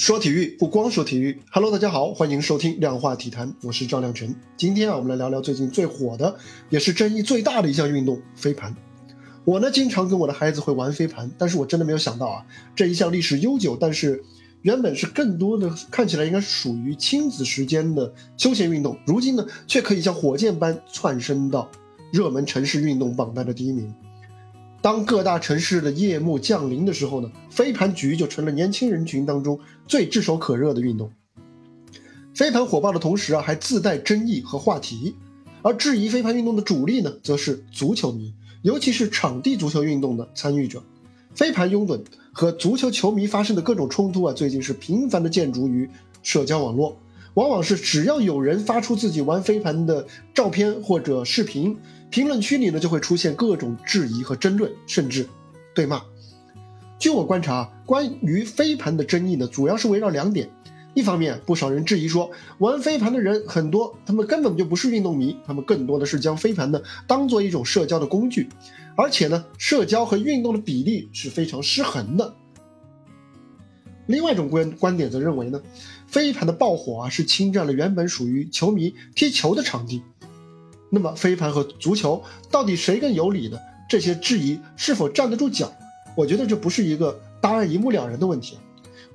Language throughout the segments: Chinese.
说体育不光说体育，Hello，大家好，欢迎收听量化体坛，我是赵亮晨。今天啊，我们来聊聊最近最火的，也是争议最大的一项运动——飞盘。我呢，经常跟我的孩子会玩飞盘，但是我真的没有想到啊，这一项历史悠久，但是原本是更多的看起来应该是属于亲子时间的休闲运动，如今呢，却可以像火箭般窜升到热门城市运动榜单的第一名。当各大城市的夜幕降临的时候呢，飞盘局就成了年轻人群当中最炙手可热的运动。飞盘火爆的同时啊，还自带争议和话题。而质疑飞盘运动的主力呢，则是足球迷，尤其是场地足球运动的参与者。飞盘拥趸和足球球迷发生的各种冲突啊，最近是频繁的见诸于社交网络。往往是只要有人发出自己玩飞盘的照片或者视频，评论区里呢就会出现各种质疑和争论，甚至对骂。据我观察，关于飞盘的争议呢，主要是围绕两点：一方面，不少人质疑说，玩飞盘的人很多，他们根本就不是运动迷，他们更多的是将飞盘呢当做一种社交的工具，而且呢，社交和运动的比例是非常失衡的。另外一种观观点则认为呢，飞盘的爆火啊是侵占了原本属于球迷踢球的场地。那么飞盘和足球到底谁更有理呢？这些质疑是否站得住脚？我觉得这不是一个答案一目了然的问题。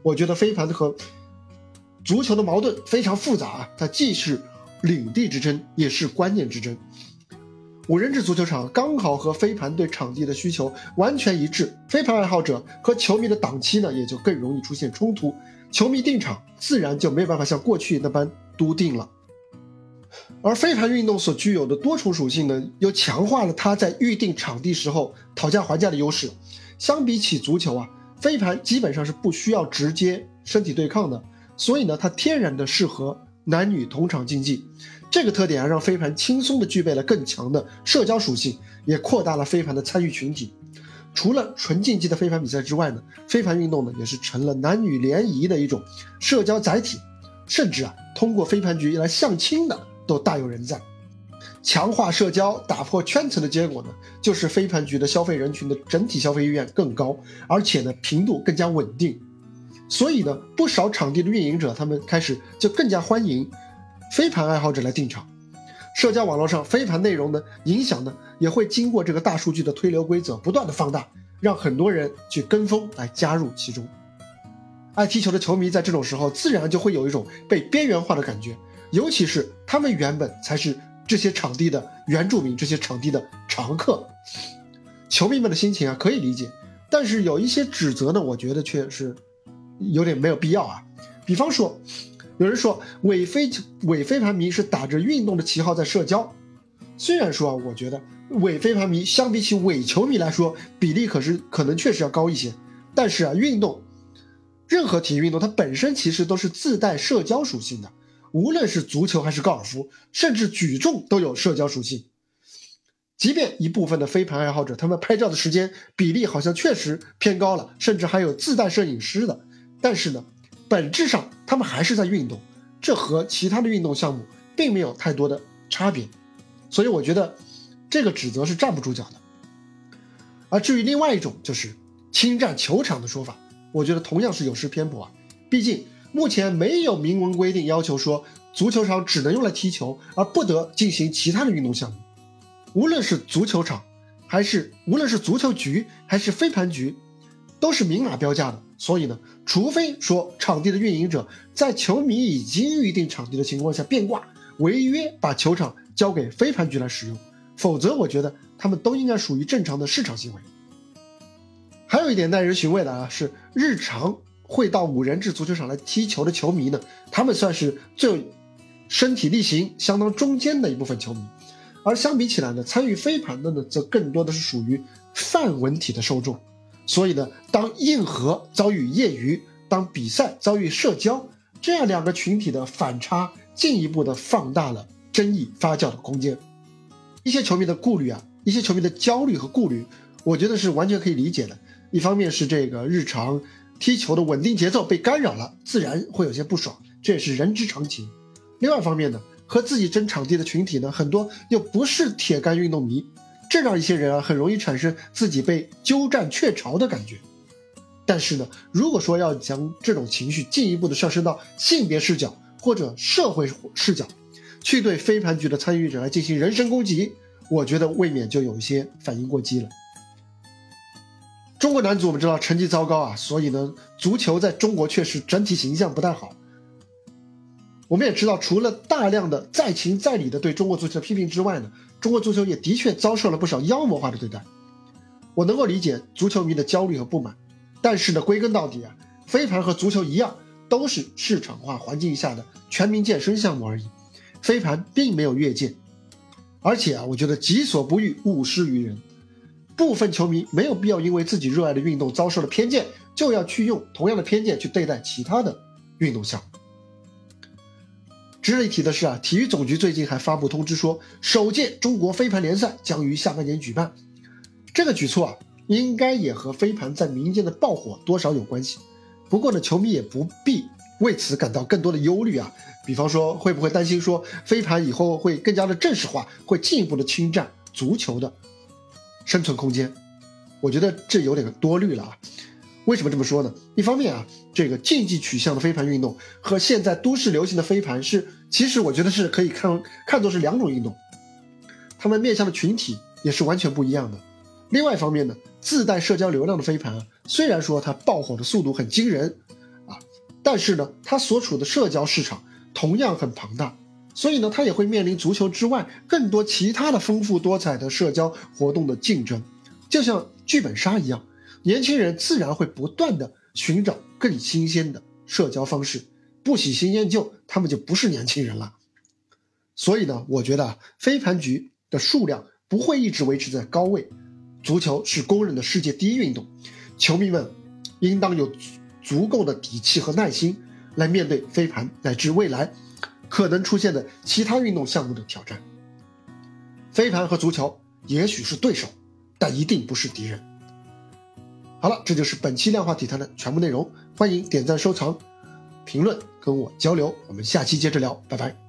我觉得飞盘和足球的矛盾非常复杂啊，它既是领地之争，也是观念之争。五人制足球场刚好和飞盘对场地的需求完全一致，飞盘爱好者和球迷的档期呢也就更容易出现冲突，球迷订场自然就没有办法像过去那般笃定了。而飞盘运动所具有的多重属性呢，又强化了它在预定场地时候讨价还价的优势。相比起足球啊，飞盘基本上是不需要直接身体对抗的，所以呢，它天然的适合男女同场竞技。这个特点啊，让飞盘轻松的具备了更强的社交属性，也扩大了飞盘的参与群体。除了纯竞技的飞盘比赛之外呢，飞盘运动呢也是成了男女联谊的一种社交载体，甚至啊，通过飞盘局来相亲的都大有人在。强化社交、打破圈层的结果呢，就是飞盘局的消费人群的整体消费意愿更高，而且呢频度更加稳定。所以呢，不少场地的运营者他们开始就更加欢迎。飞盘爱好者来订场，社交网络上飞盘内容的影响呢，也会经过这个大数据的推流规则不断的放大，让很多人去跟风来加入其中。爱踢球的球迷在这种时候自然就会有一种被边缘化的感觉，尤其是他们原本才是这些场地的原住民，这些场地的常客。球迷们的心情啊可以理解，但是有一些指责呢，我觉得却是有点没有必要啊，比方说。有人说伪飞伪飞盘迷是打着运动的旗号在社交，虽然说啊，我觉得伪飞盘迷相比起伪球迷来说，比例可是可能确实要高一些。但是啊，运动，任何体育运动它本身其实都是自带社交属性的，无论是足球还是高尔夫，甚至举重都有社交属性。即便一部分的飞盘爱好者，他们拍照的时间比例好像确实偏高了，甚至还有自带摄影师的，但是呢。本质上，他们还是在运动，这和其他的运动项目并没有太多的差别，所以我觉得这个指责是站不住脚的。而至于另外一种就是侵占球场的说法，我觉得同样是有失偏颇啊。毕竟目前没有明文规定要求说足球场只能用来踢球，而不得进行其他的运动项目。无论是足球场，还是无论是足球局，还是飞盘局。都是明码标价的，所以呢，除非说场地的运营者在球迷已经预定场地的情况下变卦违约，把球场交给飞盘局来使用，否则我觉得他们都应该属于正常的市场行为。还有一点耐人寻味的啊，是日常会到五人制足球场来踢球的球迷呢，他们算是最身体力行、相当中间的一部分球迷，而相比起来呢，参与飞盘的呢，则更多的是属于泛文体的受众。所以呢，当硬核遭遇业余，当比赛遭遇社交，这样两个群体的反差，进一步的放大了争议发酵的空间。一些球迷的顾虑啊，一些球迷的焦虑和顾虑，我觉得是完全可以理解的。一方面是这个日常踢球的稳定节奏被干扰了，自然会有些不爽，这也是人之常情。另外一方面呢，和自己争场地的群体呢，很多又不是铁杆运动迷。这让一些人啊很容易产生自己被鸠占鹊巢的感觉。但是呢，如果说要将这种情绪进一步的上升到性别视角或者社会视角，去对飞盘局的参与者来进行人身攻击，我觉得未免就有一些反应过激了。中国男足我们知道成绩糟糕啊，所以呢，足球在中国确实整体形象不太好。我们也知道，除了大量的在情在理的对中国足球的批评之外呢，中国足球也的确遭受了不少妖魔化的对待。我能够理解足球迷的焦虑和不满，但是呢，归根到底啊，飞盘和足球一样，都是市场化环境下的全民健身项目而已。飞盘并没有越界，而且啊，我觉得己所不欲，勿施于人。部分球迷没有必要因为自己热爱的运动遭受了偏见，就要去用同样的偏见去对待其他的运动项目。值得一提的是啊，体育总局最近还发布通知说，首届中国飞盘联赛将于下半年举办。这个举措啊，应该也和飞盘在民间的爆火多少有关系。不过呢，球迷也不必为此感到更多的忧虑啊。比方说，会不会担心说飞盘以后会更加的正式化，会进一步的侵占足球的生存空间？我觉得这有点多虑了啊。为什么这么说呢？一方面啊，这个竞技取向的飞盘运动和现在都市流行的飞盘是，其实我觉得是可以看看作是两种运动，他们面向的群体也是完全不一样的。另外一方面呢，自带社交流量的飞盘啊，虽然说它爆火的速度很惊人啊，但是呢，它所处的社交市场同样很庞大，所以呢，他也会面临足球之外更多其他的丰富多彩的社交活动的竞争，就像剧本杀一样。年轻人自然会不断的寻找更新鲜的社交方式，不喜新厌旧，他们就不是年轻人了。所以呢，我觉得飞盘局的数量不会一直维持在高位。足球是公认的世界第一运动，球迷们应当有足够的底气和耐心来面对飞盘乃至未来可能出现的其他运动项目的挑战。飞盘和足球也许是对手，但一定不是敌人。好了，这就是本期量化体坛的全部内容。欢迎点赞、收藏、评论，跟我交流。我们下期接着聊，拜拜。